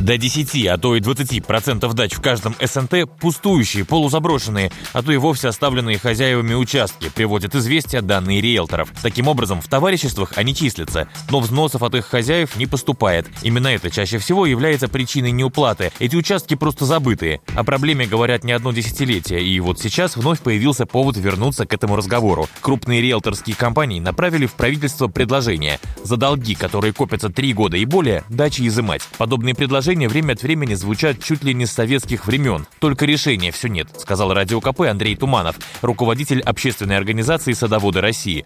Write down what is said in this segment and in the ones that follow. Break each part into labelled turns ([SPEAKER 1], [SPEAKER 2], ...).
[SPEAKER 1] До 10, а то и 20% дач в каждом СНТ пустующие, полузаброшенные, а то и вовсе оставленные хозяевами участки, приводят известия данные риэлторов. Таким образом, в товариществах они числятся, но взносов от их хозяев не поступает. Именно это чаще всего является причиной неуплаты. Эти участки просто забытые. О проблеме говорят не одно десятилетие, и вот сейчас вновь появился повод вернуться к этому разговору. Крупные риэлторские компании направили в правительство предложение за долги, которые копятся три года и более, дачи изымать. Подобные предложения предложения время от времени звучат чуть ли не с советских времен. Только решения все нет, сказал Радио КП Андрей Туманов, руководитель общественной организации «Садоводы России»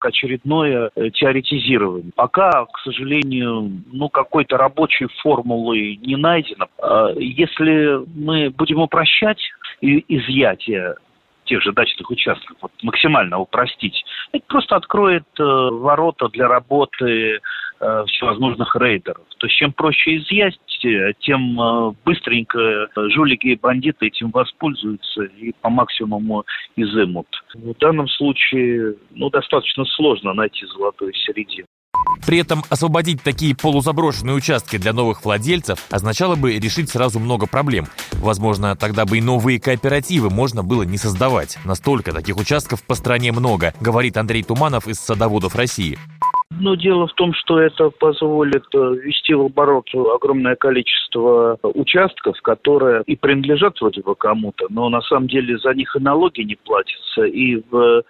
[SPEAKER 2] очередное э, теоретизирование. Пока, к сожалению, ну, какой-то рабочей формулы не найдено. А если мы будем упрощать изъятие тех же дачных участков, вот, максимально упростить, это просто откроет э, ворота для работы всевозможных рейдеров. То есть чем проще изъять, э, тем э, быстренько жулики и бандиты этим воспользуются и по максимуму изымут. В данном случае ну, достаточно сложно найти золотую середину.
[SPEAKER 1] При этом освободить такие полузаброшенные участки для новых владельцев означало бы решить сразу много проблем. Возможно, тогда бы и новые кооперативы можно было не создавать. Настолько таких участков по стране много, говорит Андрей Туманов из «Садоводов России».
[SPEAKER 2] Но дело в том, что это позволит э, ввести в оборот огромное количество участков, которые и принадлежат вроде бы кому-то, но на самом деле за них и налоги не платятся, и в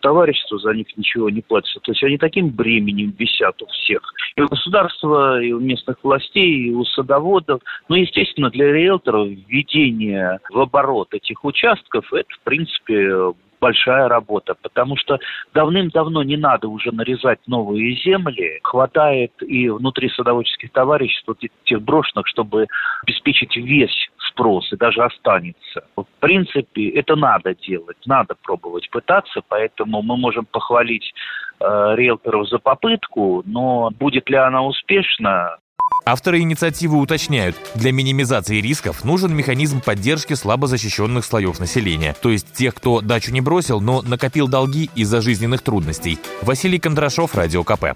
[SPEAKER 2] товарищество за них ничего не платится. То есть они таким бременем висят у всех. И у государства, и у местных властей, и у садоводов. Но, естественно, для риэлторов введение в оборот этих участков, это, в принципе, большая работа, потому что давным-давно не надо уже нарезать новые земли. Хватает и внутри садоводческих товариществ вот тех брошенных, чтобы обеспечить весь спрос и даже останется. В принципе, это надо делать, надо пробовать пытаться, поэтому мы можем похвалить э, риэлторов за попытку, но будет ли она успешна,
[SPEAKER 1] Авторы инициативы уточняют, для минимизации рисков нужен механизм поддержки слабо защищенных слоев населения, то есть тех, кто дачу не бросил, но накопил долги из-за жизненных трудностей. Василий Кондрашов, Радио КП.